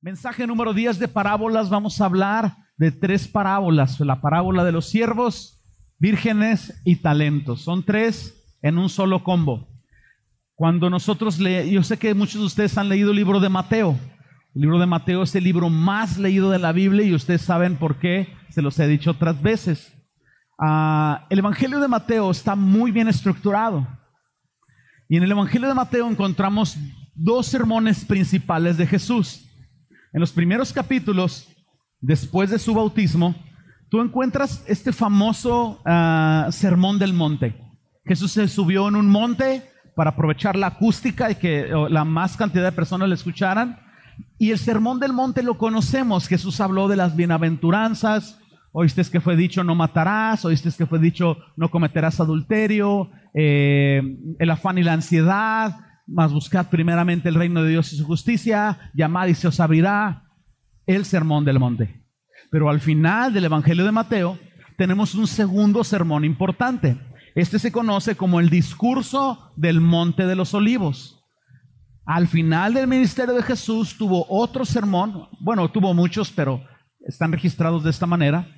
Mensaje número 10 de parábolas. Vamos a hablar de tres parábolas. La parábola de los siervos, vírgenes y talentos. Son tres en un solo combo. Cuando nosotros leemos, yo sé que muchos de ustedes han leído el libro de Mateo. El libro de Mateo es el libro más leído de la Biblia y ustedes saben por qué, se los he dicho otras veces. Ah, el Evangelio de Mateo está muy bien estructurado. Y en el Evangelio de Mateo encontramos dos sermones principales de Jesús. En los primeros capítulos, después de su bautismo, tú encuentras este famoso ah, sermón del monte. Jesús se subió en un monte para aprovechar la acústica y que la más cantidad de personas le escucharan. Y el sermón del monte lo conocemos. Jesús habló de las bienaventuranzas. Oíste que fue dicho no matarás. Oíste que fue dicho no cometerás adulterio. Eh, el afán y la ansiedad mas buscad primeramente el reino de Dios y su justicia, llamad y se os abrirá el sermón del monte. Pero al final del Evangelio de Mateo tenemos un segundo sermón importante. Este se conoce como el discurso del monte de los olivos. Al final del ministerio de Jesús tuvo otro sermón, bueno, tuvo muchos, pero están registrados de esta manera.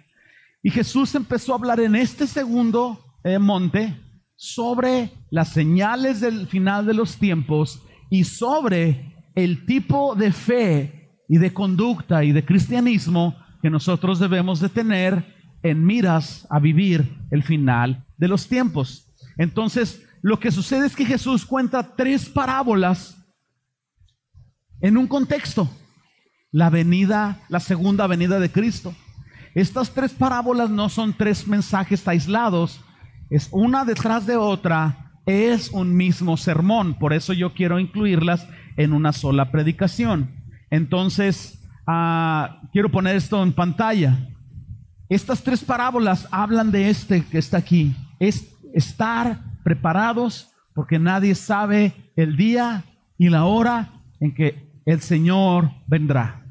Y Jesús empezó a hablar en este segundo eh, monte sobre las señales del final de los tiempos y sobre el tipo de fe y de conducta y de cristianismo que nosotros debemos de tener en miras a vivir el final de los tiempos. Entonces, lo que sucede es que Jesús cuenta tres parábolas en un contexto. La venida, la segunda venida de Cristo. Estas tres parábolas no son tres mensajes aislados, es una detrás de otra, es un mismo sermón. Por eso yo quiero incluirlas en una sola predicación. Entonces, ah, quiero poner esto en pantalla. Estas tres parábolas hablan de este que está aquí. Es estar preparados porque nadie sabe el día y la hora en que el Señor vendrá.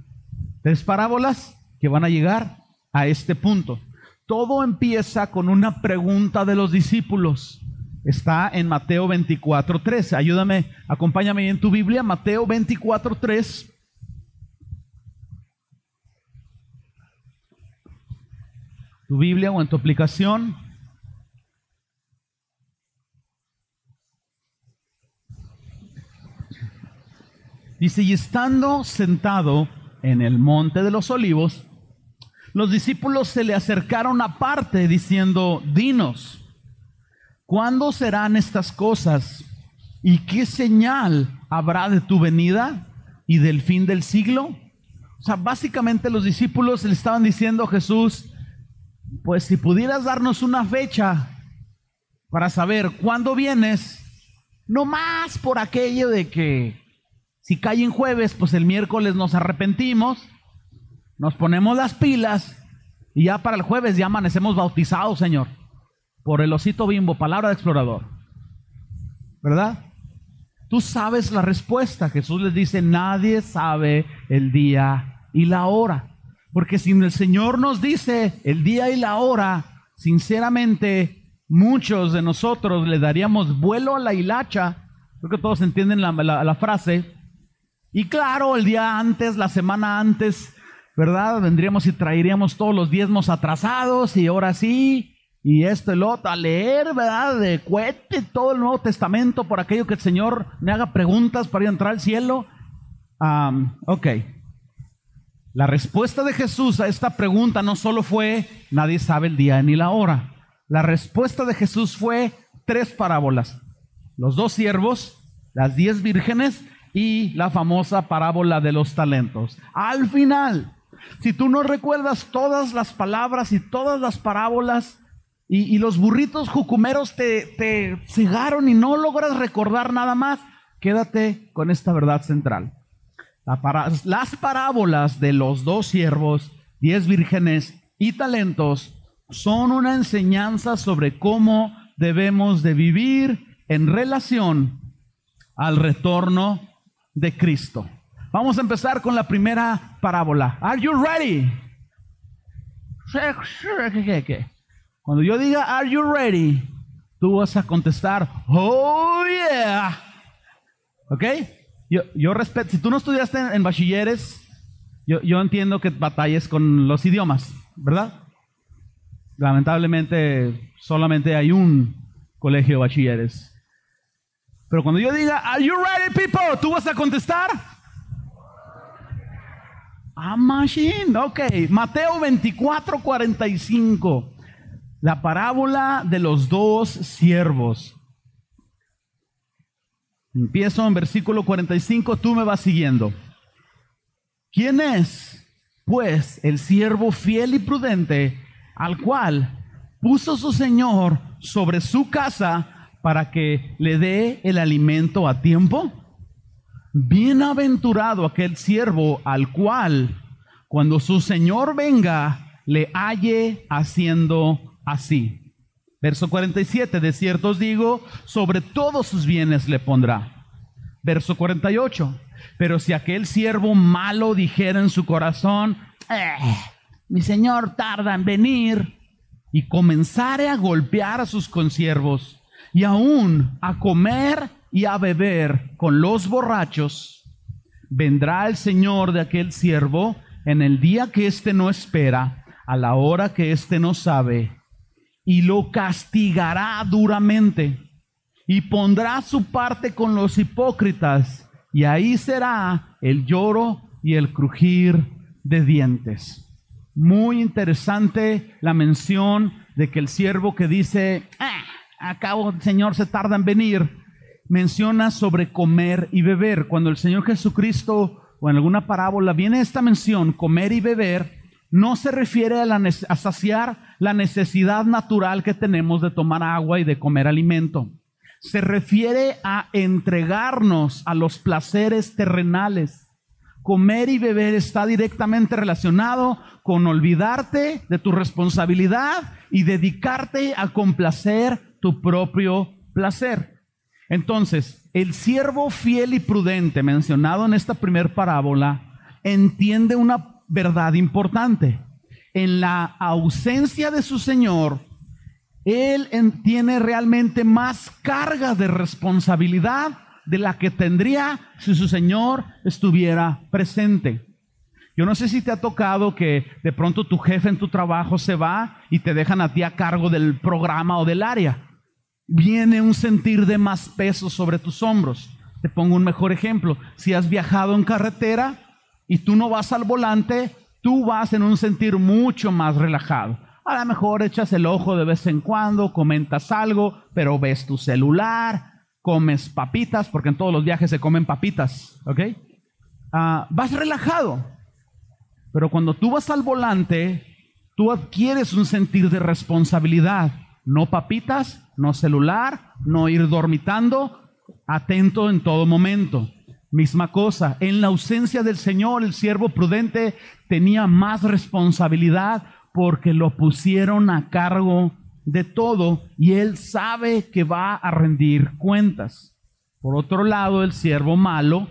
Tres parábolas que van a llegar a este punto. Todo empieza con una pregunta de los discípulos. Está en Mateo 24.3. Ayúdame, acompáñame en tu Biblia, Mateo 24.3. Tu Biblia o en tu aplicación. Dice, y estando sentado en el monte de los olivos, los discípulos se le acercaron aparte diciendo, dinos, ¿cuándo serán estas cosas? ¿Y qué señal habrá de tu venida y del fin del siglo? O sea, básicamente los discípulos le estaban diciendo a Jesús, pues si pudieras darnos una fecha para saber cuándo vienes, no más por aquello de que si cae en jueves, pues el miércoles nos arrepentimos nos ponemos las pilas y ya para el jueves ya amanecemos bautizados, Señor, por el osito bimbo, palabra de explorador. ¿Verdad? Tú sabes la respuesta. Jesús les dice, nadie sabe el día y la hora. Porque si el Señor nos dice el día y la hora, sinceramente, muchos de nosotros le daríamos vuelo a la hilacha. Creo que todos entienden la, la frase. Y claro, el día antes, la semana antes, ¿verdad? Vendríamos y traeríamos todos los diezmos atrasados y ahora sí, y esto y lo otro, a leer, ¿verdad? De cuete todo el Nuevo Testamento por aquello que el Señor me haga preguntas para ir a entrar al cielo. ok. La respuesta de Jesús a esta pregunta no solo fue, nadie sabe el día ni la hora. La respuesta de Jesús fue tres parábolas. Los dos siervos, las diez vírgenes y la famosa parábola de los talentos. Al final, si tú no recuerdas todas las palabras y todas las parábolas y, los burritos jucumeros te, cegaron y no logras recordar nada más, quédate con esta verdad central. las parábolas de los dos siervos, diez vírgenes y talentos son una enseñanza sobre cómo debemos de vivir en relación al retorno de Cristo. Vamos a empezar con la primera parábola. Are you ready? Cuando yo diga Are you ready? Tú vas a contestar Oh yeah. ¿Ok? Yo, yo respeto. Si tú no estudiaste en, bachilleres, Yo, yo entiendo que batalles con los idiomas, ¿verdad? Lamentablemente solamente hay un colegio de bachilleres. Pero cuando yo diga, ¿Are you ready, people? ¿Tú vas a contestar? Ah, machine. Ok. Mateo 24, 45. La parábola de los dos siervos. Empiezo en versículo 45, tú me vas siguiendo. ¿Quién es, pues, el siervo fiel y prudente al cual puso su Señor sobre su casa para que le dé el alimento a tiempo? Bienaventurado aquel siervo al cual, cuando su Señor venga, le halle haciendo así. Verso 47, de cierto os digo, sobre todos sus bienes le pondrá. Verso 48, pero si aquel siervo malo dijera en su corazón, eh, mi señor tarda en venir, y comenzare a golpear a sus consiervos, y aún a comer y a beber con los borrachos, vendrá el señor de aquel siervo en el día que éste no espera, a la hora que éste no sabe, y lo castigará duramente y pondrá su parte con los hipócritas y ahí será el lloro y el crujir de dientes. Muy interesante la mención de que el siervo que dice, ah, acabo, Señor, se tarda en venir, menciona sobre comer y beber. Cuando el Señor Jesucristo o en alguna parábola viene esta mención, comer y beber, no se refiere a, la, a saciar la necesidad natural que tenemos de tomar agua y de comer alimento. Se refiere a entregarnos a los placeres terrenales. Comer y beber está directamente relacionado con olvidarte de tu responsabilidad y dedicarte a complacer tu propio placer. Entonces, el siervo fiel y prudente mencionado en esta primera parábola entiende una verdad importante. En la ausencia de su Señor, Él tiene realmente más carga de responsabilidad de la que tendría si su Señor estuviera presente. Yo no sé si te ha tocado que de pronto tu jefe en tu trabajo se va y te dejan a ti a cargo del programa o del área. Viene un sentir de más peso sobre tus hombros. Te pongo un mejor ejemplo. Si has viajado en carretera, y tú no vas al volante, tú vas en un sentir mucho más relajado. A lo mejor echas el ojo de vez en cuando, comentas algo, pero ves tu celular, comes papitas, porque en todos los viajes se comen papitas, ¿ok? Ah, vas relajado. Pero cuando tú vas al volante, tú adquieres un sentir de responsabilidad. No papitas, no celular, no ir dormitando, atento en todo momento. Misma cosa, en la ausencia del Señor, el siervo prudente tenía más responsabilidad porque lo pusieron a cargo de todo y él sabe que va a rendir cuentas. Por otro lado, el siervo malo,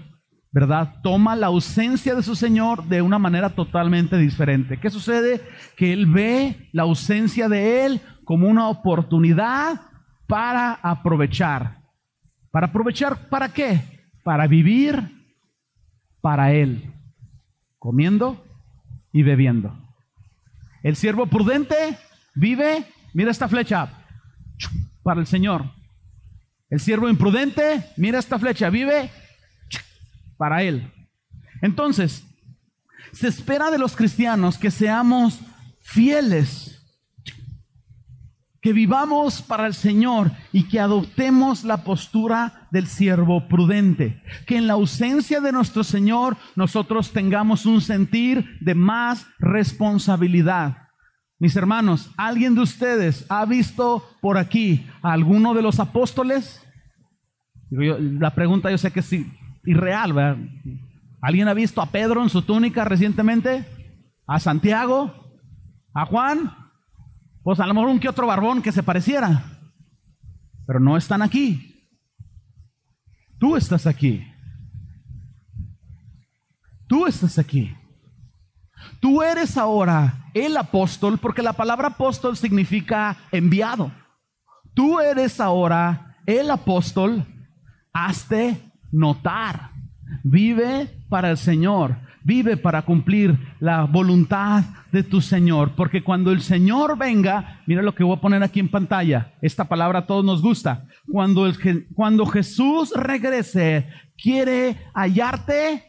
¿verdad? Toma la ausencia de su Señor de una manera totalmente diferente. ¿Qué sucede? Que él ve la ausencia de él como una oportunidad para aprovechar. ¿Para aprovechar para qué? para vivir para Él, comiendo y bebiendo. El siervo prudente vive, mira esta flecha, para el Señor. El siervo imprudente, mira esta flecha, vive para Él. Entonces, se espera de los cristianos que seamos fieles que vivamos para el Señor y que adoptemos la postura del siervo prudente. Que en la ausencia de nuestro Señor nosotros tengamos un sentir de más responsabilidad. Mis hermanos, ¿alguien de ustedes ha visto por aquí a alguno de los apóstoles? la pregunta yo sé que es irreal, ¿verdad? ¿Alguien ha visto a Pedro en su túnica recientemente? ¿A Santiago? ¿A Juan? Pues a lo mejor un que otro barbón que se pareciera. Pero no están aquí. Tú estás aquí. Tú estás aquí. Tú eres ahora el apóstol, porque la palabra apóstol significa enviado. Tú eres ahora el apóstol. Hazte notar. Vive para el Señor. Vive para cumplir la voluntad de tu Señor. Porque cuando el Señor venga, mira lo que voy a poner aquí en pantalla. Esta palabra a todos nos gusta. Cuando, el, cuando Jesús regrese, quiere hallarte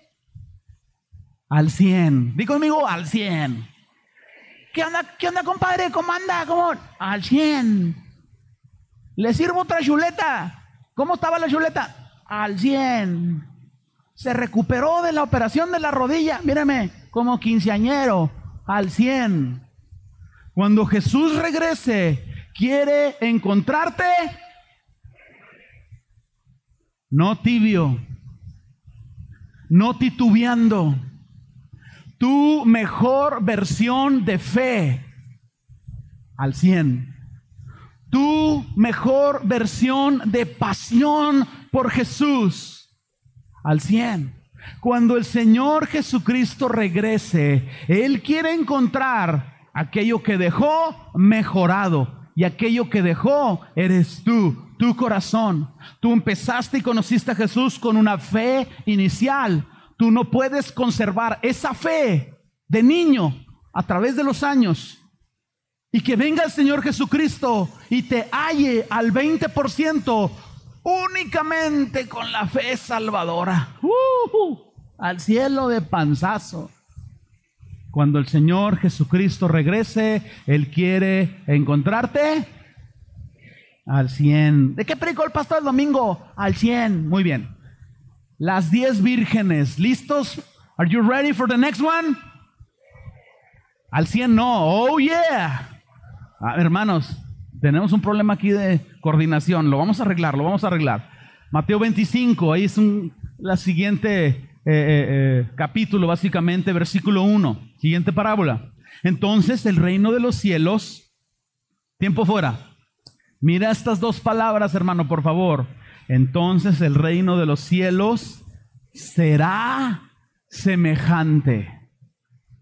al 100. Digo conmigo, al 100. ¿Qué onda, qué onda compadre? ¿Cómo anda? ¿Cómo? Al 100. ¿Le sirvo otra chuleta? ¿Cómo estaba la chuleta? Al 100. Se recuperó de la operación de la rodilla. Mírame, como quinceañero. Al 100. Cuando Jesús regrese, quiere encontrarte no tibio, no titubeando tu mejor versión de fe al 100. Tu mejor versión de pasión por Jesús al 100. Cuando el Señor Jesucristo regrese, Él quiere encontrar aquello que dejó mejorado. Y aquello que dejó eres tú, tu corazón. Tú empezaste y conociste a Jesús con una fe inicial, Tú no puedes conservar esa fe de niño a través de los años y que venga el Señor Jesucristo y te halle al 20% únicamente con la fe salvadora. Al cielo de panzazo. Cuando el Señor Jesucristo regrese, Él quiere encontrarte al 100. ¿De qué predicó el pastor el domingo? Al 100. Muy bien. Las diez vírgenes, ¿listos? Are you ready for the next one? Al 100 no. Oh yeah. Ah, hermanos, tenemos un problema aquí de coordinación. Lo vamos a arreglar, lo vamos a arreglar. Mateo 25, ahí es la siguiente eh, eh, eh, capítulo, básicamente, versículo 1. Siguiente parábola. Entonces el reino de los cielos, tiempo fuera. Mira estas dos palabras, hermano, por favor entonces el reino de los cielos será semejante.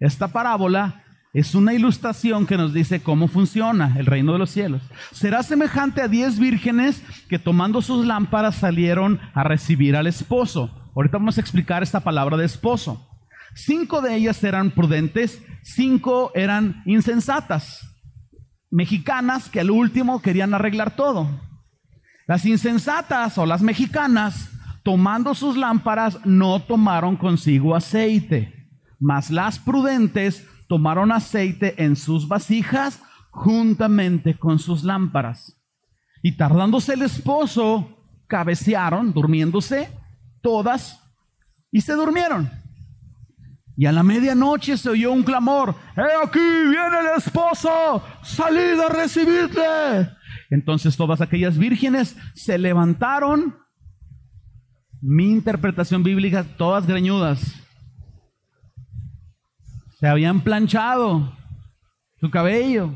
Esta parábola es una ilustración que nos dice cómo funciona el reino de los cielos. Será semejante a diez vírgenes que tomando sus lámparas salieron a recibir al esposo. Ahorita vamos a explicar esta palabra de esposo. Cinco de ellas eran prudentes, cinco eran insensatas, mexicanas que al último querían arreglar todo. Las insensatas o las mexicanas, tomando sus lámparas, no tomaron consigo aceite, mas las prudentes tomaron aceite en sus vasijas juntamente con sus lámparas. Y tardándose el esposo, cabecearon, durmiéndose, todas, y se durmieron. Y a la medianoche se oyó un clamor, ¡He aquí viene el esposo! ¡Salid a recibirle! Entonces todas aquellas vírgenes se levantaron, mi interpretación bíblica, todas greñudas. Se habían planchado su cabello,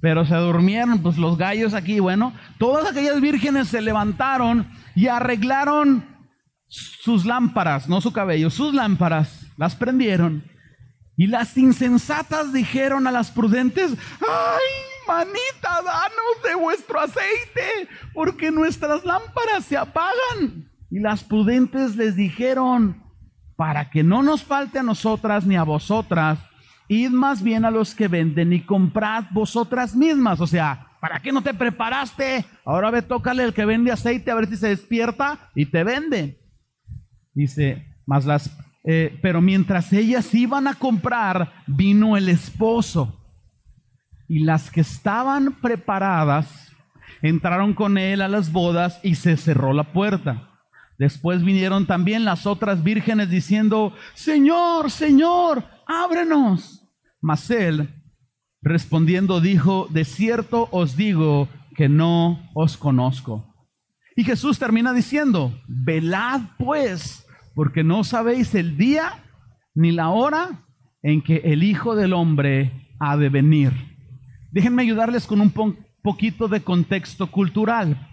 pero se durmieron, pues los gallos aquí, bueno, todas aquellas vírgenes se levantaron y arreglaron sus lámparas, no su cabello, sus lámparas, las prendieron. Y las insensatas dijeron a las prudentes, ¡ay! manita, danos de vuestro aceite, porque nuestras lámparas se apagan. Y las prudentes les dijeron, para que no nos falte a nosotras ni a vosotras, id más bien a los que venden y comprad vosotras mismas. O sea, ¿para qué no te preparaste? Ahora ve, tócale el que vende aceite a ver si se despierta y te vende. Dice, más las, eh, pero mientras ellas iban a comprar, vino el esposo y las que estaban preparadas entraron con él a las bodas y se cerró la puerta. Después vinieron también las otras vírgenes diciendo, Señor, Señor, ábrenos. Mas él, respondiendo, dijo, de cierto os digo que no os conozco. Y Jesús termina diciendo, velad pues, porque no sabéis el día ni la hora en que el Hijo del Hombre ha de venir. Déjenme ayudarles con un poquito de contexto cultural.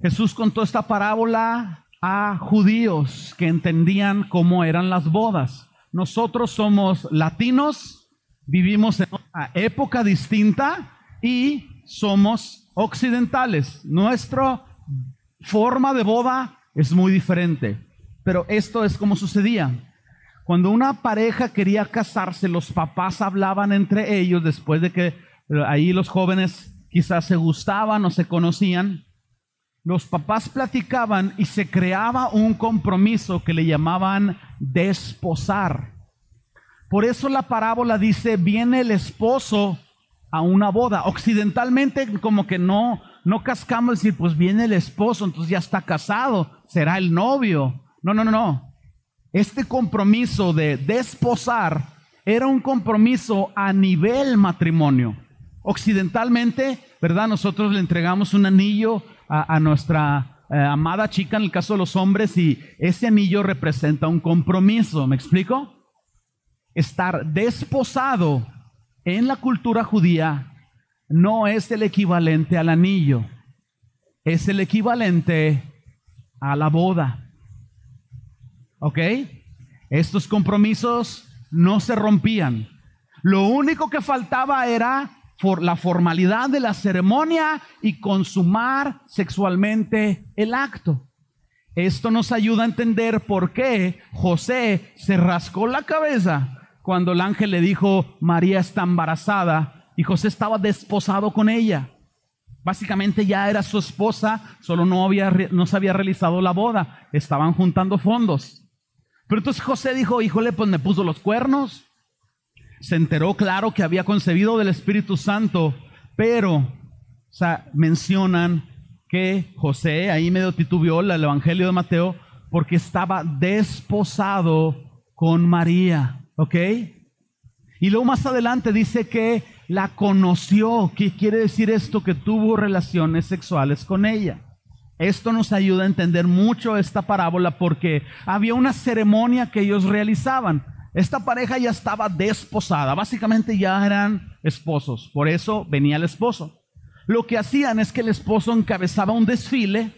Jesús contó esta parábola a judíos que entendían cómo eran las bodas. Nosotros somos latinos, vivimos en una época distinta y somos occidentales. Nuestra forma de boda es muy diferente, pero esto es como sucedía. Cuando una pareja quería casarse, los papás hablaban entre ellos después de que eh, ahí los jóvenes quizás se gustaban o se conocían. Los papás platicaban y se creaba un compromiso que le llamaban desposar. Por eso la parábola dice, viene el esposo a una boda. Occidentalmente como que no, no cascamos decir, pues viene el esposo, entonces ya está casado, será el novio. No, no, no, no. Este compromiso de desposar era un compromiso a nivel matrimonio. Occidentalmente, ¿verdad? Nosotros le entregamos un anillo a, nuestra eh, amada chica en el caso de los hombres y ese anillo representa un compromiso. ¿Me explico? Estar desposado en la cultura judía no es el equivalente al anillo, es el equivalente a la boda. ¿Ok? Estos compromisos no se rompían. Lo único que faltaba era la formalidad de la ceremonia y consumar sexualmente el acto. Esto nos ayuda a entender por qué José se rascó la cabeza cuando el ángel le dijo, María está embarazada y José estaba desposado con ella. Básicamente ya era su esposa, solo no, había, no se había realizado la boda, estaban juntando fondos. Pero entonces José dijo, híjole, pues me puso los cuernos. Se enteró claro que había concebido del Espíritu Santo, pero o sea, mencionan que José, ahí medio titubeó el Evangelio de Mateo, porque estaba desposado con María, ¿ok? Y luego más adelante dice que la conoció. ¿Qué quiere decir esto? Que tuvo relaciones sexuales con ella. Esto nos ayuda a entender mucho esta parábola porque había una ceremonia que ellos realizaban. Esta pareja ya estaba desposada, básicamente ya eran esposos, por eso venía el esposo. Lo que hacían es que el esposo encabezaba un desfile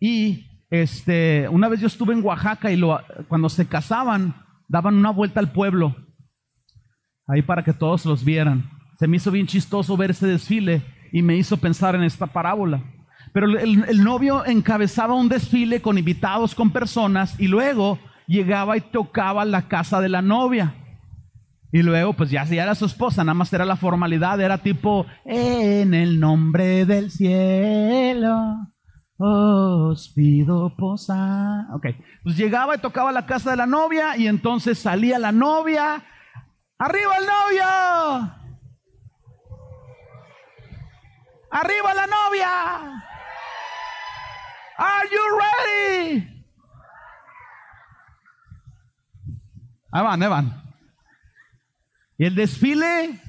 y este, una vez yo estuve en Oaxaca y cuando se casaban daban una vuelta al pueblo, ahí para que todos los vieran. Se me hizo bien chistoso ver ese desfile y me hizo pensar en esta parábola. Pero el, novio encabezaba un desfile con invitados, con personas, y luego llegaba y tocaba la casa de la novia. Y luego, pues ya, ya era su esposa, nada más era la formalidad, era tipo, en el nombre del cielo, os pido posar. Ok, pues llegaba y tocaba la casa de la novia, y entonces salía la novia, ¡arriba el novio! ¡Arriba la novia! Are you ready? Ahí van, ahí van. Y el desfile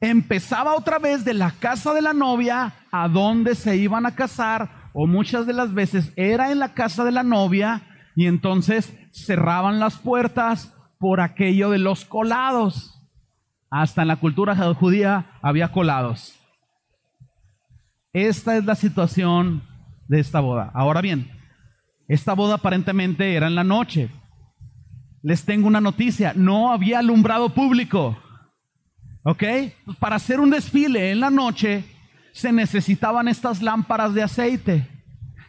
empezaba otra vez de la casa de la novia a donde se iban a casar, o muchas de las veces era en la casa de la novia, y entonces cerraban las puertas por aquello de los colados. Hasta en la cultura judía había colados. Esta es la situación de esta boda. Ahora bien, esta boda aparentemente era en la noche. Les tengo una noticia, no había alumbrado público. ¿Ok? Para hacer un desfile en la noche se necesitaban estas lámparas de aceite.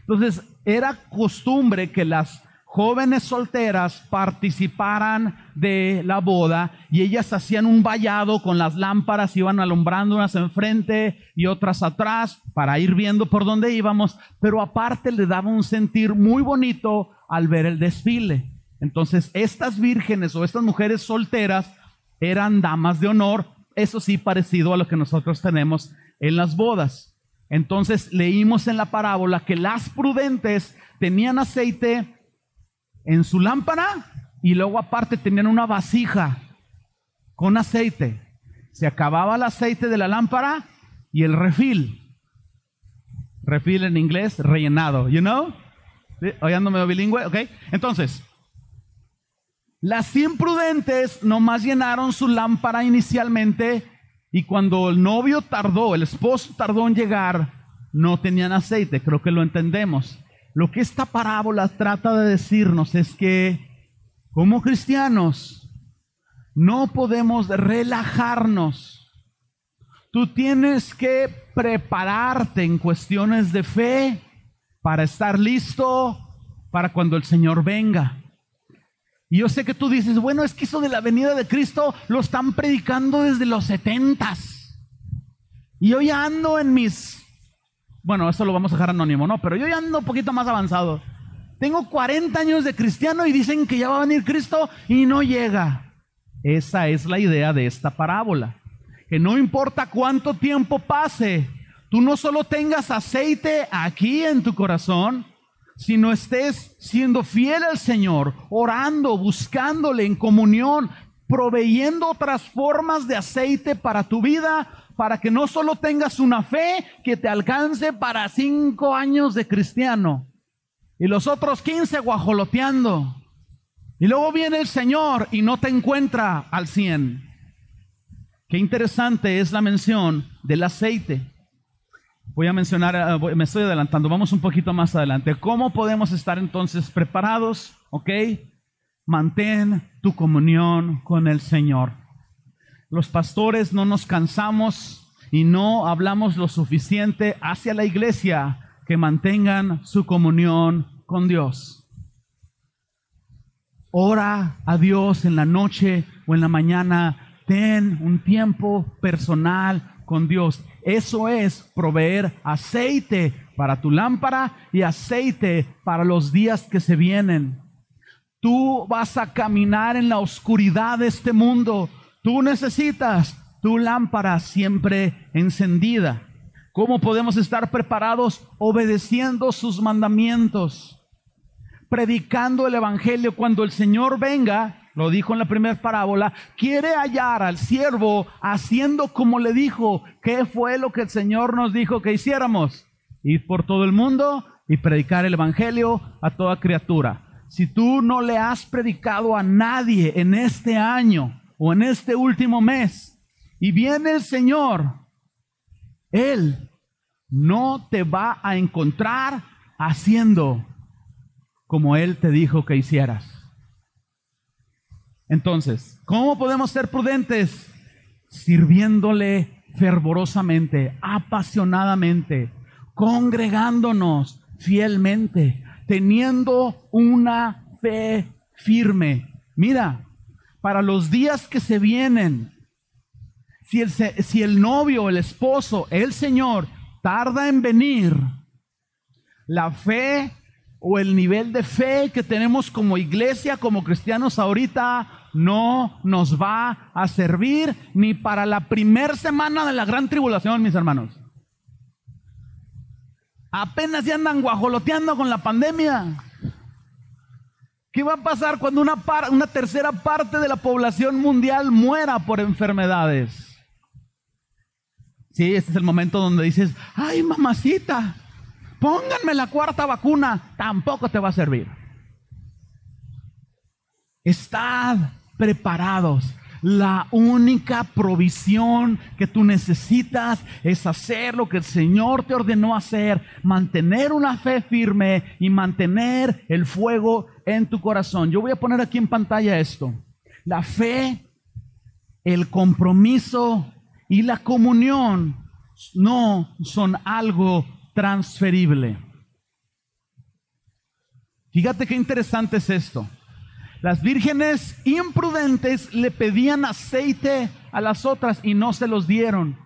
Entonces, era costumbre que las jóvenes solteras participaran de la boda y ellas hacían un vallado con las lámparas, iban alumbrando unas enfrente y otras atrás para ir viendo por dónde íbamos, pero aparte le daba un sentir muy bonito al ver el desfile. Entonces, estas vírgenes o estas mujeres solteras eran damas de honor, eso sí parecido a lo que nosotros tenemos en las bodas. Entonces, leímos en la parábola que las prudentes tenían aceite en su lámpara y luego aparte tenían una vasija con aceite. Se acababa el aceite de la lámpara y el refil. Refil en inglés, rellenado, you know? Hoy ando medio bilingüe, ¿ok? Entonces, las imprudentes nomás llenaron su lámpara inicialmente y cuando el novio tardó, el esposo tardó en llegar, no tenían aceite, creo que lo entendemos. Lo que esta parábola trata de decirnos es que como cristianos no podemos relajarnos. Tú tienes que prepararte en cuestiones de fe para estar listo para cuando el Señor venga. Y yo sé que tú dices, bueno, es que eso de la venida de Cristo lo están predicando desde los setentas. Y yo ya ando en mis, bueno, eso lo vamos a dejar anónimo, ¿no? Pero yo ya ando un poquito más avanzado. Tengo 40 años de cristiano y dicen que ya va a venir Cristo y no llega. Esa es la idea de esta parábola. Que no importa cuánto tiempo pase, tú no solo tengas aceite aquí en tu corazón, sino estés siendo fiel al Señor, orando, buscándole en comunión, proveyendo otras formas de aceite para tu vida, para que no solo tengas una fe que te alcance para cinco años de cristiano y los otros quince guajoloteando. Y luego viene el Señor y no te encuentra al cien. Qué interesante es la mención del aceite. Voy a mencionar, eh, me estoy adelantando, vamos un poquito más adelante. ¿Cómo podemos estar entonces preparados? ¿Ok? Mantén tu comunión con el Señor. Los pastores no nos cansamos y no hablamos lo suficiente hacia la iglesia que mantengan su comunión con Dios. Ora a Dios en la noche o en la mañana. Ten un tiempo personal con Dios. Eso es proveer aceite para tu lámpara y aceite para los días que se vienen. Tú vas a caminar en la oscuridad de este mundo. Tú necesitas tu lámpara siempre encendida. ¿Cómo podemos estar preparados? Obedeciendo sus mandamientos, predicando el Evangelio. Cuando el Señor venga, lo dijo en la primera parábola, quiere hallar al siervo haciendo como le dijo. ¿Qué fue lo que el Señor nos dijo que hiciéramos? Ir por todo el mundo y predicar el Evangelio a toda criatura. Si tú no le has predicado a nadie en este año o en este último mes y viene el Señor, Él no te va a encontrar haciendo como Él te dijo que hicieras. Entonces, ¿cómo podemos ser prudentes? Sirviéndole fervorosamente, apasionadamente, congregándonos fielmente, teniendo una fe firme. Mira, para los días que se vienen, si el, si el novio, el esposo, el Señor tarda en venir, la fe o el nivel de fe que tenemos como iglesia, como cristianos ahorita, no nos va a servir ni para la primera semana de la gran tribulación, mis hermanos. Apenas se andan guajoloteando con la pandemia. ¿Qué va a pasar cuando una, una tercera parte de la población mundial muera por enfermedades? Sí, este es el momento donde dices, ay mamacita, pónganme la cuarta vacuna, tampoco te va a servir. Estad preparados. La única provisión que tú necesitas es hacer lo que el Señor te ordenó hacer, mantener una fe firme y mantener el fuego en tu corazón. Yo voy a poner aquí en pantalla esto. La fe, el compromiso y la comunión no son algo transferible. Fíjate qué interesante es esto. Las vírgenes imprudentes le pedían aceite a las otras y no se los dieron.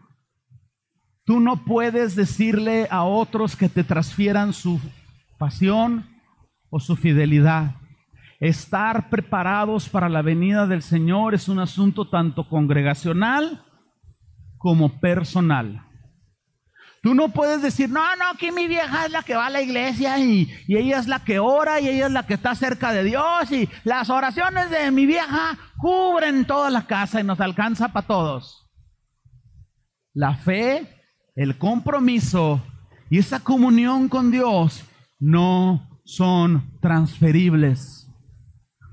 Tú no puedes decirle a otros que te transfieran su pasión o su fidelidad. Estar preparados para la venida del Señor es un asunto tanto congregacional como personal. Tú no puedes decir, no, no, que mi vieja es la que va a la iglesia y, ella es la que ora y ella es la que está cerca de Dios y las oraciones de mi vieja cubren toda la casa y nos alcanza para todos. La fe, el compromiso y esa comunión con Dios no son transferibles.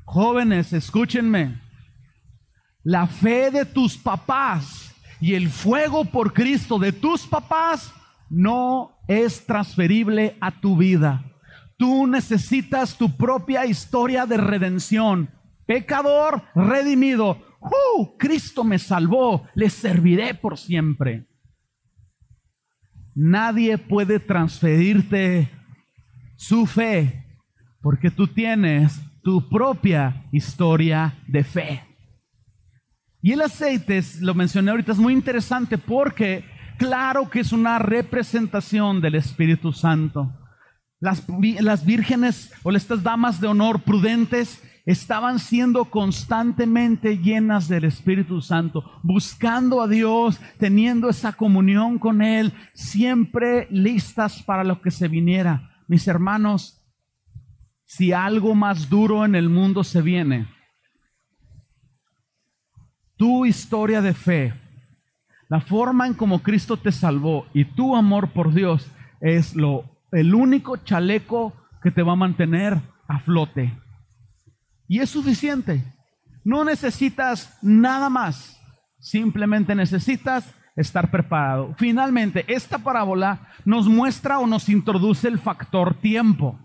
Jóvenes, escúchenme. La fe de tus papás y el fuego por Cristo de tus papás no es transferible a tu vida. Tú necesitas tu propia historia de redención. Pecador redimido. ¡Uh! Cristo me salvó. Le serviré por siempre. Nadie puede transferirte su fe porque tú tienes tu propia historia de fe. Y el aceite, lo mencioné ahorita, es muy interesante porque claro que es una representación del Espíritu Santo. Las, las vírgenes o estas damas de honor prudentes estaban siendo constantemente llenas del Espíritu Santo, buscando a Dios, teniendo esa comunión con Él, siempre listas para lo que se viniera. Mis hermanos, si algo más duro en el mundo se viene, tu historia de fe, la forma en como Cristo te salvó y tu amor por Dios es lo el único chaleco que te va a mantener a flote. Y es suficiente. No necesitas nada más. Simplemente necesitas estar preparado. Finalmente, esta parábola nos muestra o nos introduce el factor tiempo.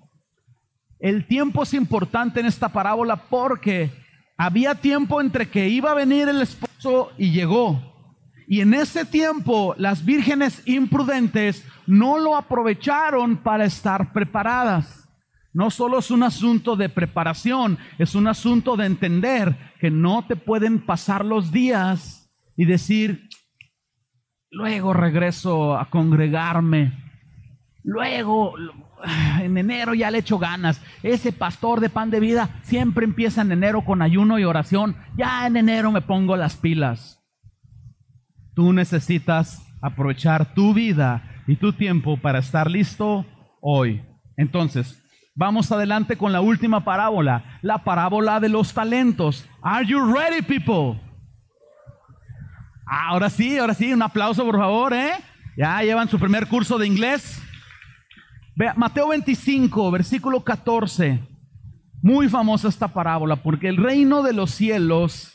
El tiempo es importante en esta parábola porque había tiempo entre que iba a venir el esposo y llegó. Y en ese tiempo las vírgenes imprudentes no lo aprovecharon para estar preparadas. No solo es un asunto de preparación, es un asunto de entender que no te pueden pasar los días y decir, luego regreso a congregarme, luego en enero ya le echo ganas. Ese pastor de pan de vida siempre empieza en enero con ayuno y oración, ya en enero me pongo las pilas. Tú necesitas aprovechar tu vida y tu tiempo para estar listo hoy. Entonces, Vamos adelante con la última parábola, la parábola de los talentos. Are you ready, people? Ahora sí, ahora sí, un aplauso por favor, ¿eh? Ya llevan su primer curso de inglés. Mateo 25, versículo 14. Muy famosa esta parábola porque el reino de los cielos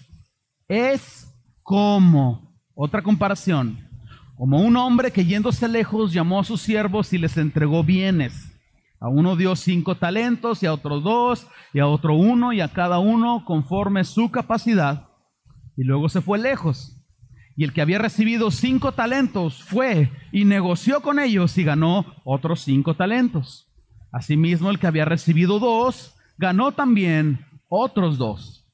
es como, otra comparación, como un hombre que yéndose lejos llamó a sus siervos y les entregó bienes. A uno dio cinco talentos y a otro dos y a otro uno y a cada uno conforme su capacidad. Y luego se fue lejos. Y el que había recibido cinco talentos fue y negoció con ellos y ganó otros cinco talentos. Asimismo, el que había recibido dos ganó también otros dos.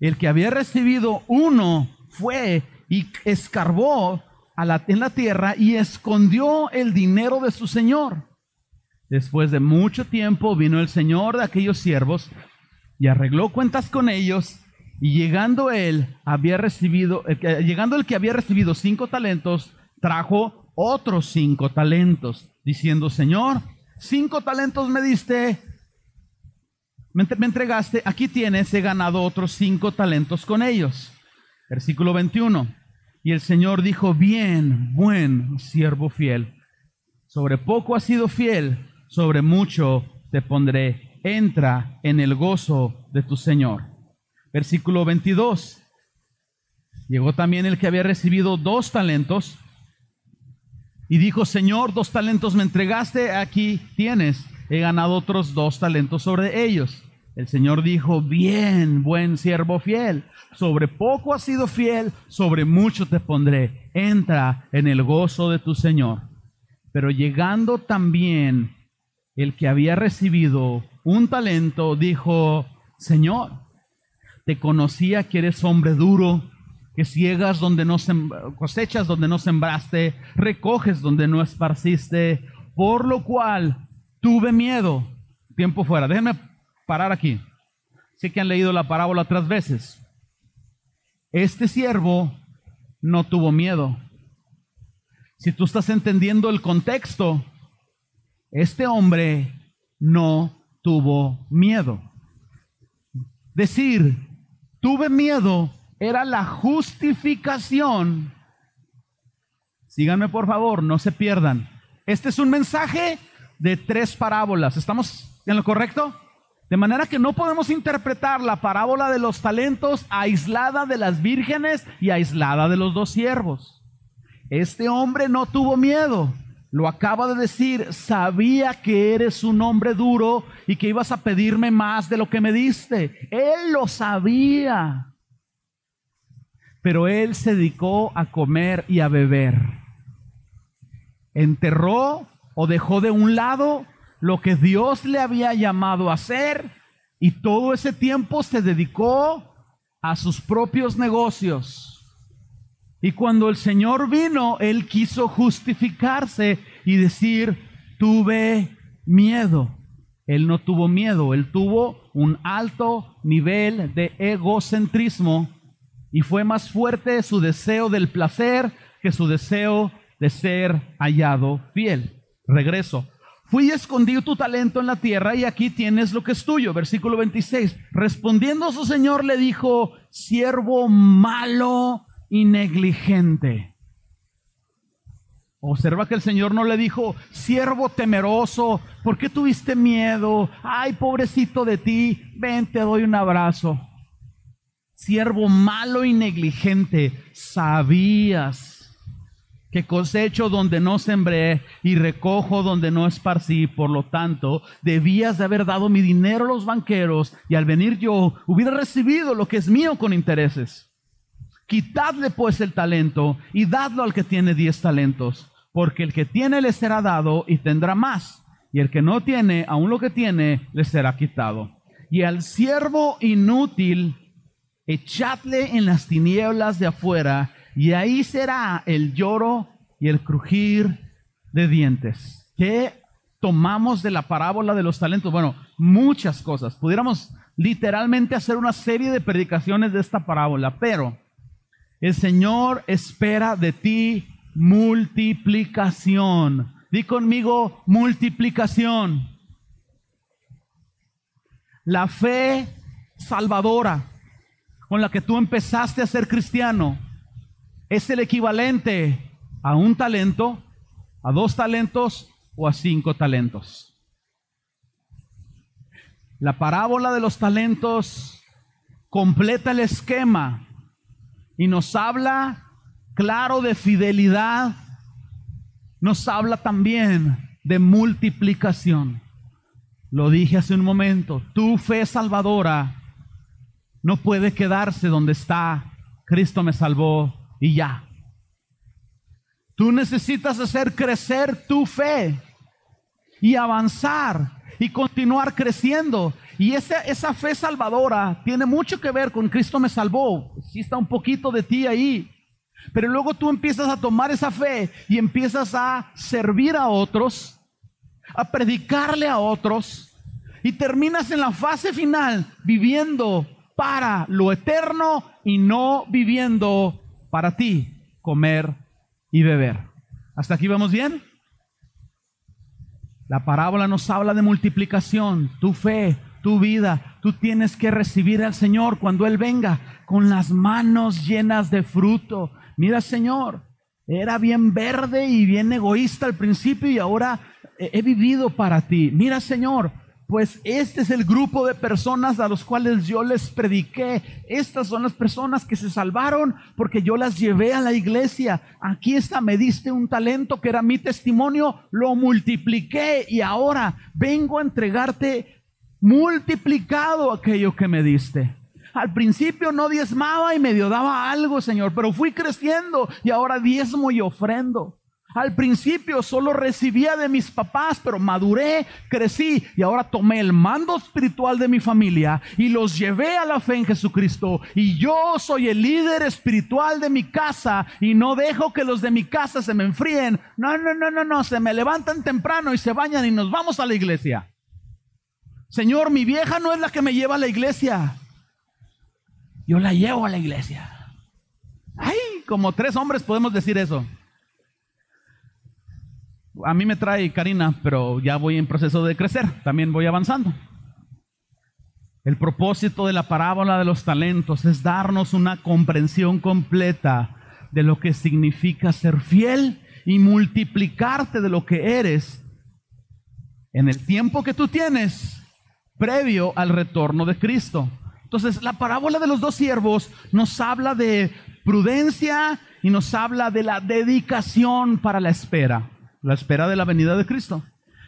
El que había recibido uno fue y escarbó a la, en la tierra y escondió el dinero de su señor. Después de mucho tiempo vino el señor de aquellos siervos y arregló cuentas con ellos. Y llegando él, había recibido, llegando el que había recibido cinco talentos, trajo otros cinco talentos, diciendo, Señor, cinco talentos me diste, me, me entregaste, aquí tienes, he ganado otros cinco talentos con ellos. Versículo 21. Y el Señor dijo, bien, buen siervo fiel, sobre poco has sido fiel sobre mucho te pondré. Entra en el gozo de tu Señor. Versículo 22. Llegó también el que había recibido dos talentos y dijo, Señor, dos talentos me entregaste, aquí tienes, he ganado otros dos talentos sobre ellos. El Señor dijo, bien, buen siervo fiel, sobre poco has sido fiel, sobre mucho te pondré, entra en el gozo de tu Señor. Pero llegando también el que había recibido un talento dijo, Señor, te conocía que eres hombre duro, que ciegas donde no cosechas donde no sembraste, recoges donde no esparciste, por lo cual tuve miedo. Tiempo fuera. Déjenme parar aquí. Sé que han leído la parábola otras veces. Este siervo no tuvo miedo. Si tú estás entendiendo el contexto, este hombre no tuvo miedo. Decir, tuve miedo, era la justificación. Síganme por favor, no se pierdan. Este es un mensaje de tres parábolas. ¿Estamos en lo correcto? De manera que no podemos interpretar la parábola de los talentos aislada de las vírgenes y aislada de los dos siervos. Este hombre no tuvo miedo. Lo acaba de decir, sabía que eres un hombre duro y que ibas a pedirme más de lo que me diste. Él lo sabía. Pero él se dedicó a comer y a beber. Enterró o dejó de un lado lo que Dios le había llamado a hacer Y todo ese tiempo se dedicó a sus propios negocios. Y cuando el Señor vino, Él quiso justificarse y decir, tuve miedo. Él no tuvo miedo, Él tuvo un alto nivel de egocentrismo y fue más fuerte su deseo del placer que su deseo de ser hallado fiel. Regreso. Fui y escondí tu talento en la tierra y aquí tienes lo que es tuyo. Versículo 26. Respondiendo su señor le dijo, siervo malo y negligente. Observa que el Señor no le dijo, siervo temeroso, ¿por qué tuviste miedo? Ay, pobrecito de ti, ven, te doy un abrazo. Siervo malo y negligente, sabías que cosecho donde no sembré y recojo donde no esparcí, por lo tanto, debías de haber dado mi dinero a los banqueros y al venir yo hubiera recibido lo que es mío con intereses. Quitadle pues el talento y dadlo al que tiene diez talentos, porque el que tiene le será dado y tendrá más, y el que no tiene, aun lo que tiene, le será quitado. Y al siervo inútil, echadle en las tinieblas de afuera, y ahí será el lloro y el crujir de dientes. ¿Qué tomamos de la parábola de los talentos? Bueno, muchas cosas. Pudiéramos literalmente hacer una serie de predicaciones de esta parábola, pero el Señor espera de ti multiplicación. Di conmigo multiplicación. La fe salvadora con la que tú empezaste a ser cristiano es el equivalente a un talento, a dos talentos o a cinco talentos. La parábola de los talentos completa el esquema y nos habla, claro, de fidelidad. Nos habla también de multiplicación. Lo dije hace un momento, tu fe salvadora no puede quedarse donde está. Cristo me salvó y ya. Tú necesitas hacer crecer tu fe y avanzar y continuar creciendo. Y esa, esa fe salvadora tiene mucho que ver con Cristo me salvó. Sí está un poquito de ti ahí. Pero luego tú empiezas a tomar esa fe y empiezas a servir a otros, a predicarle a otros, y terminas en la fase final viviendo para lo eterno y no viviendo para ti, comer y beber. ¿Hasta aquí vamos bien? La parábola nos habla de multiplicación, tu fe, tu vida. Tú tienes que recibir al Señor cuando Él venga con las manos llenas de fruto. Mira, Señor, era bien verde y bien egoísta al principio y ahora he vivido para ti. Mira, Señor, pues este es el grupo de personas a los cuales yo les prediqué. Estas son las personas que se salvaron porque yo las llevé a la iglesia. Aquí está, me diste un talento que era mi testimonio, lo multipliqué y ahora vengo a entregarte multiplicado aquello que me diste. Al principio no diezmaba y medio daba algo, Señor, pero fui creciendo y ahora diezmo y ofrendo. Al principio solo recibía de mis papás, pero maduré, crecí y ahora tomé el mando espiritual de mi familia y los llevé a la fe en Jesucristo. Y yo soy el líder espiritual de mi casa y no dejo que los de mi casa se me enfríen. No, no, no, no, no, se me levantan temprano y se bañan y nos vamos a la iglesia. Señor, mi vieja no es la que me lleva a la iglesia. Yo la llevo a la iglesia. Ay, como tres hombres podemos decir eso a mí me trae Karina, pero ya voy en proceso de crecer, también voy avanzando. El propósito de la parábola de los talentos es darnos una comprensión completa de lo que significa ser fiel y multiplicarte de lo que eres en el tiempo que tú tienes previo al retorno de Cristo. Entonces, la parábola de los dos siervos nos habla de prudencia y nos habla de la dedicación para la espera la espera de la venida de Cristo.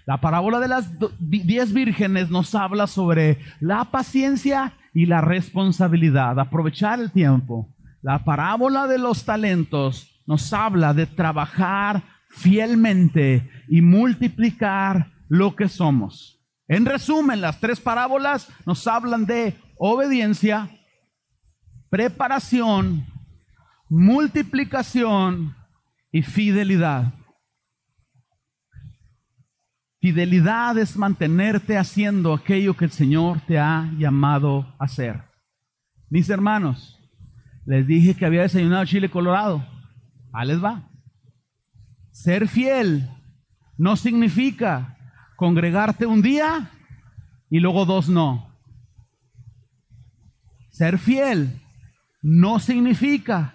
La parábola de las diez vírgenes nos habla sobre la paciencia y la responsabilidad, aprovechar el tiempo. La parábola de los talentos nos habla de trabajar fielmente y multiplicar lo que somos. En resumen, las tres parábolas nos hablan de obediencia, preparación, multiplicación y fidelidad. Fidelidad es mantenerte haciendo aquello que el Señor te ha llamado a hacer. Mis hermanos, les dije que había desayunado chile colorado. Ahí les va. Ser fiel no significa congregarte un día y luego dos no. Ser fiel no significa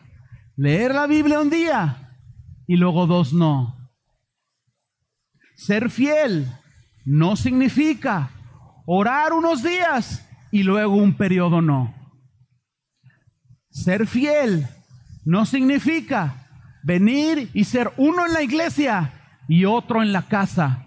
leer la Biblia un día y luego dos no. Ser fiel no significa orar unos días y luego un periodo no. Ser fiel no significa venir y ser uno en la iglesia y otro en la casa.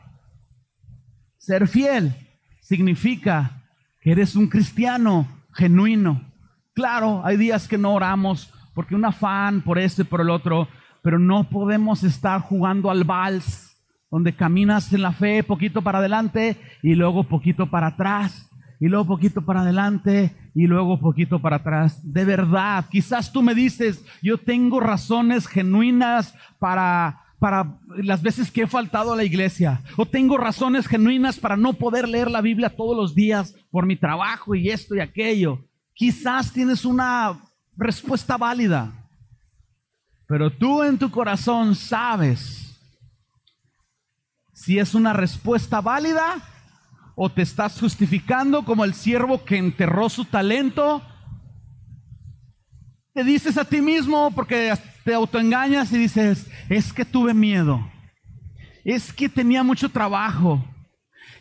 Ser fiel significa que eres un cristiano genuino. Claro, hay días que no oramos porque un afán por esto y por el otro, pero no podemos estar jugando al vals donde caminas en la fe poquito para adelante y luego poquito para atrás y luego poquito para adelante y luego poquito para atrás. De verdad, quizás tú me dices, yo tengo razones genuinas para para las veces que he faltado a la iglesia o tengo razones genuinas para no poder leer la Biblia todos los días por mi trabajo y esto y aquello. Quizás tienes una respuesta válida, pero tú en tu corazón sabes si es una respuesta válida o te estás justificando como el siervo que enterró su talento. Te dices a ti mismo porque te autoengañas y dices, es que tuve miedo, es que tenía mucho trabajo,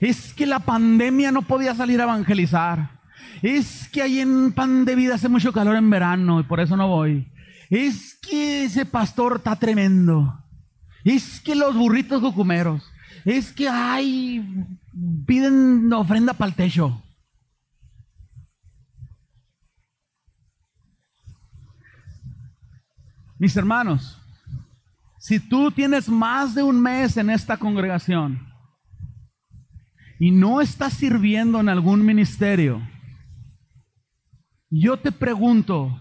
es que la pandemia no podía salir a evangelizar, es que ahí en pan de vida hace mucho calor en verano y por eso no voy, es que ese pastor está tremendo, es que los burritos cucumeros, es que hay, piden ofrenda para el techo. Mis hermanos, si tú tienes más de un mes en esta congregación y no estás sirviendo en algún ministerio, yo te pregunto,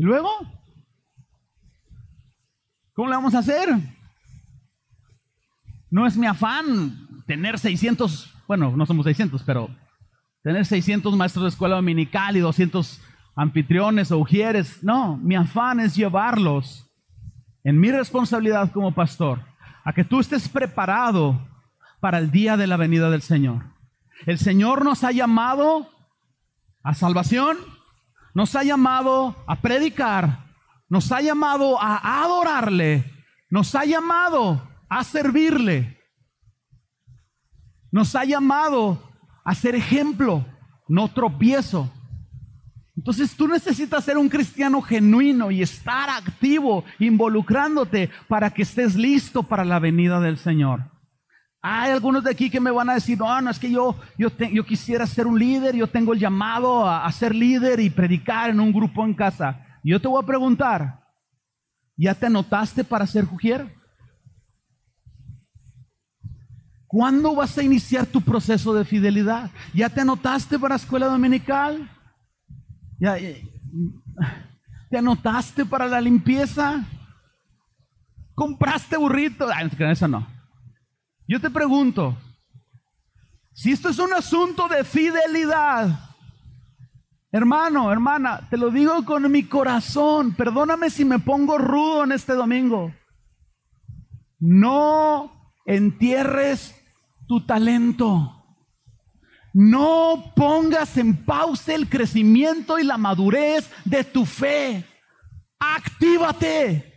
¿Y luego? ¿Cómo le vamos a hacer? No es mi afán tener 600, bueno, no somos 600, pero tener 600 maestros de escuela dominical y 200 anfitriones o ujieres. No, mi afán es llevarlos en mi responsabilidad como pastor a que tú estés preparado para el día de la venida del Señor. El Señor nos ha llamado a salvación, nos ha llamado a predicar, nos ha llamado a adorarle, nos ha llamado a servirle, nos ha llamado a ser ejemplo, no tropiezo. Entonces tú necesitas ser un cristiano genuino y estar activo, involucrándote para que estés listo para la venida del Señor. Hay algunos de aquí que me van a decir, no, no, es que yo, yo, quisiera ser un líder, yo tengo el llamado a, ser líder y predicar en un grupo en casa. Yo te voy a preguntar, ¿ya te anotaste para ser jujier? ¿Cuándo vas a iniciar tu proceso de fidelidad? ¿Ya te anotaste para escuela dominical? ¿Ya, ¿Te anotaste para la limpieza? ¿Compraste burrito? Ay, eso no. Yo te pregunto, si esto es un asunto de fidelidad, hermano, hermana, te lo digo con mi corazón, perdóname si me pongo rudo en este domingo. No entierres tu talento. No pongas en pausa el crecimiento y la madurez de tu fe. Actívate.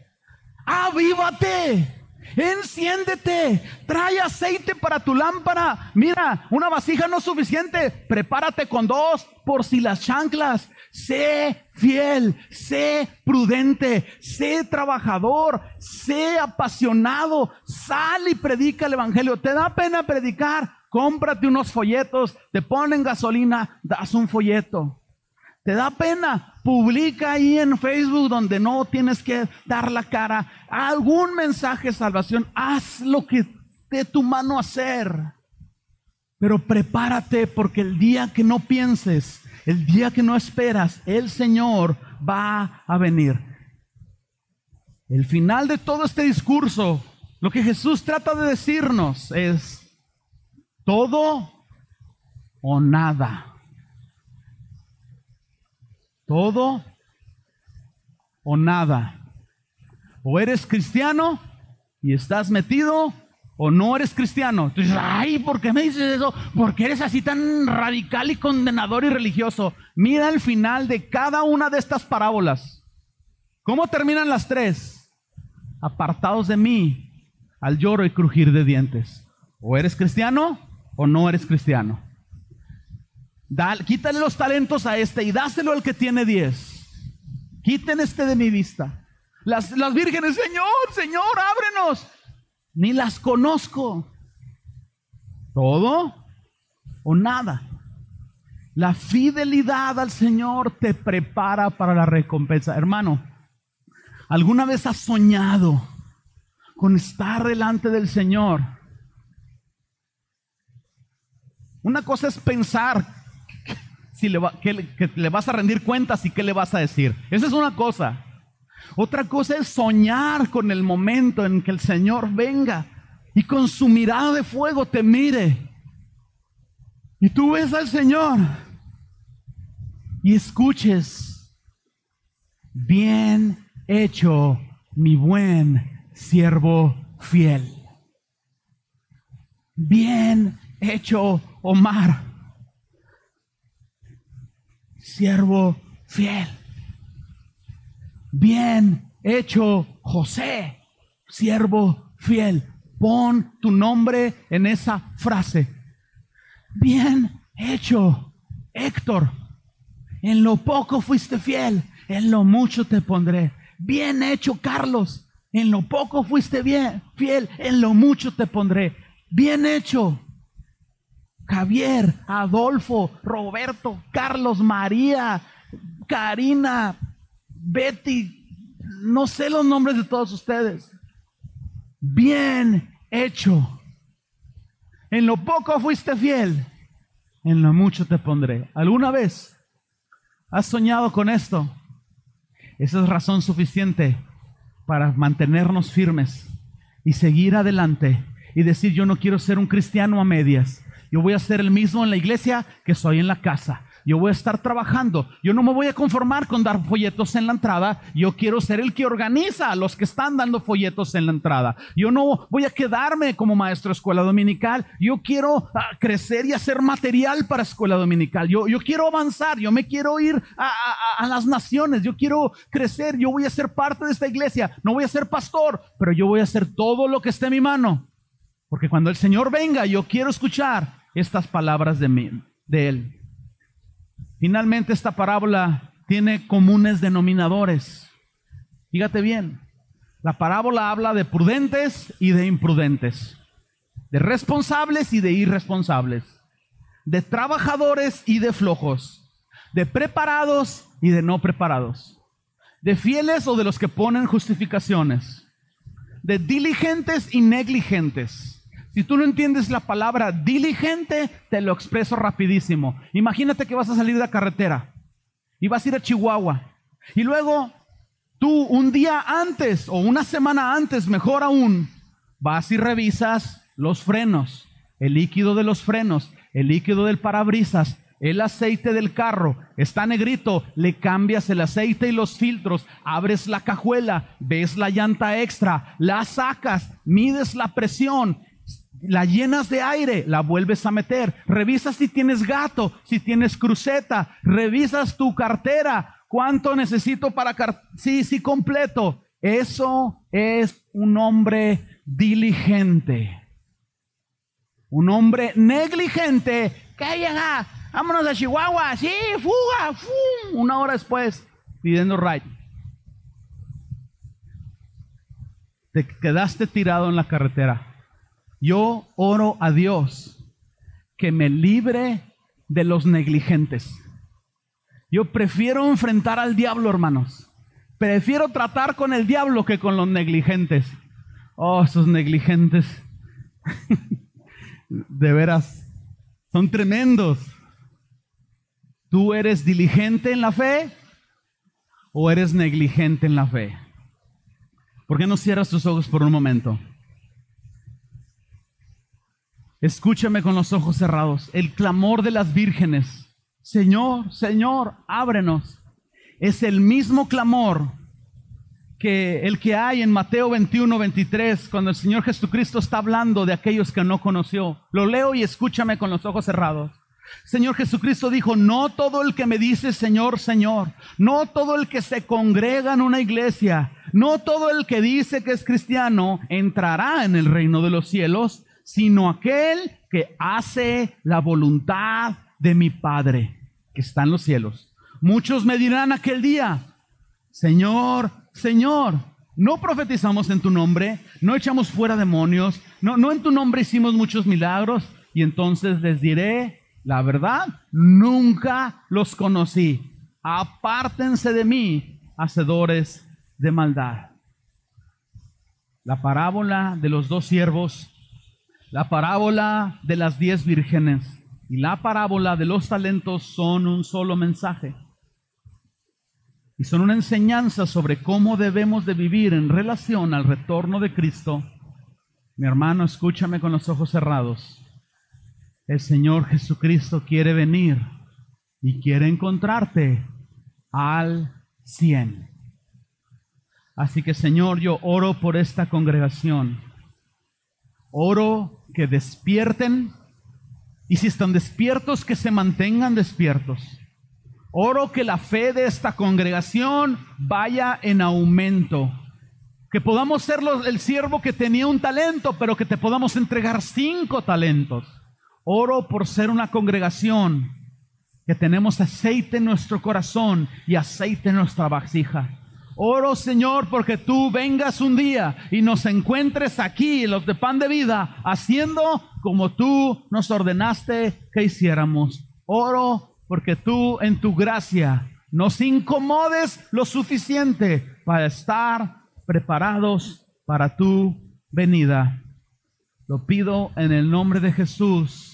Avívate. Enciéndete, trae aceite para tu lámpara. Mira, una vasija no es suficiente. Prepárate con dos por si las chanclas. Sé fiel, sé prudente, sé trabajador, sé apasionado. Sal y predica el evangelio. ¿Te da pena predicar? Cómprate unos folletos, te ponen gasolina, das un folleto. ¿Te da pena? Publica ahí en Facebook donde no tienes que dar la cara. Algún mensaje de salvación. Haz lo que de tu mano hacer. Pero prepárate porque el día que no pienses, el día que no esperas, el Señor va a venir. El final de todo este discurso, lo que Jesús trata de decirnos es todo o nada. Todo o nada. O eres cristiano y estás metido o no eres cristiano. Entonces, ay, ¿por qué me dices eso? Porque eres así tan radical y condenador y religioso. Mira el final de cada una de estas parábolas. ¿Cómo terminan las tres? Apartados de mí, al lloro y crujir de dientes. O eres cristiano o no eres cristiano. Quítale los talentos a este y dáselo al que tiene diez. Quiten este de mi vista. Las, las vírgenes, Señor, Señor, ábrenos ni las conozco. Todo o nada. La fidelidad al Señor te prepara para la recompensa. Hermano, ¿alguna vez has soñado con estar delante del Señor? Una cosa es pensar si le que le vas a rendir cuentas y qué le vas a decir. Esa es una cosa. Otra cosa es soñar con el momento en que el Señor venga y con su mirada de fuego te mire. Y tú ves al Señor y escuches, bien hecho, mi buen siervo fiel. Bien hecho, Omar, siervo fiel. Bien hecho, José, siervo fiel. Pon tu nombre en esa frase. Bien hecho, Héctor. En lo poco fuiste fiel, en lo mucho te pondré. Bien hecho, Carlos. En lo poco fuiste bien, fiel, en lo mucho te pondré. Bien hecho. Javier, Adolfo, Roberto, Carlos, María, Karina, Betty, no sé los nombres de todos ustedes. Bien hecho. En lo poco fuiste fiel, en lo mucho te pondré. ¿Alguna vez has soñado con esto? Esa es razón suficiente para mantenernos firmes y seguir adelante y decir yo no quiero ser un cristiano a medias. Yo voy a ser el mismo en la iglesia que soy en la casa. Yo voy a estar trabajando. Yo no me voy a conformar con dar folletos en la entrada. Yo quiero ser el que organiza a los que están dando folletos en la entrada. Yo no voy a quedarme como maestro de escuela dominical. Yo quiero ah, crecer y hacer material para escuela dominical. Yo, yo quiero avanzar. Yo me quiero ir a, a las naciones. Yo quiero crecer. Yo voy a ser parte de esta iglesia. No voy a ser pastor, pero yo voy a hacer todo lo que esté en mi mano. Porque cuando el Señor venga, yo quiero escuchar estas palabras de, mí, de Él. Finalmente esta parábola tiene comunes denominadores. Fíjate bien, la parábola habla de prudentes y de imprudentes, de responsables y de irresponsables, de trabajadores y de flojos, de preparados y de no preparados, de fieles o de los que ponen justificaciones, de diligentes y negligentes si tú no entiendes la palabra diligente, te lo expreso rapidísimo. Imagínate que vas a salir de la carretera y vas a ir a Chihuahua. Y luego tú un día antes o una semana antes, mejor aún, vas y revisas los frenos, el líquido de los frenos, el líquido del parabrisas, el aceite del carro, está negrito, le cambias el aceite y los filtros, abres la cajuela, ves la llanta extra, la sacas, mides la presión la llenas de aire, la vuelves a meter. Revisas si tienes gato, si tienes cruceta, revisas tu cartera. ¿Cuánto necesito para Sí, sí, completo. Eso es un hombre diligente. Un hombre negligente que llega, vámonos a Chihuahua, sí, fuga, una hora después, pidiendo ride. Te quedaste tirado en la carretera. Yo oro a Dios que me libre de los negligentes. Yo prefiero enfrentar al diablo, hermanos. Prefiero tratar con el diablo que con los negligentes. Oh, esos negligentes. de veras, son tremendos. ¿Tú eres diligente en la fe o eres negligente en la fe? ¿Por qué no cierras tus ojos por un momento? Escúchame con los ojos cerrados. El clamor de las vírgenes. Señor, Señor, ábrenos. Es el mismo clamor que el que hay en Mateo 21, 23, cuando el Señor Jesucristo está hablando de aquellos que no conoció. Lo leo y escúchame con los ojos cerrados. Señor Jesucristo dijo, no todo el que me dice Señor, Señor, no todo el que se congrega en una iglesia, no todo el que dice que es cristiano entrará en el reino de los cielos, sino aquel que hace la voluntad de mi Padre que está en los cielos. Muchos me dirán aquel día, Señor, Señor, no profetizamos en tu nombre, no echamos fuera demonios, no, no en tu nombre hicimos muchos milagros, y entonces les diré, la verdad, nunca los conocí. Apártense de mí, hacedores de maldad. La parábola de los dos siervos la parábola de las diez vírgenes y la parábola de los talentos son un solo mensaje. Y son una enseñanza sobre cómo debemos de vivir en relación al retorno de Cristo. Mi hermano, escúchame con los ojos cerrados. El Señor Jesucristo quiere venir y quiere encontrarte al cien. Así que Señor, yo oro por esta congregación. Oro que despierten y si están despiertos, que se mantengan despiertos. Oro que la fe de esta congregación vaya en aumento. Que podamos ser el siervo que tenía un talento, pero que te podamos entregar cinco talentos. Oro por ser una congregación que tenemos aceite en nuestro corazón y aceite en nuestra vasija. Oro, Señor, porque tú vengas un día y nos encuentres aquí, los de pan de vida, haciendo como tú nos ordenaste que hiciéramos. Oro porque tú en tu gracia nos incomodes lo suficiente para estar preparados para tu venida. Lo pido en el nombre de Jesús.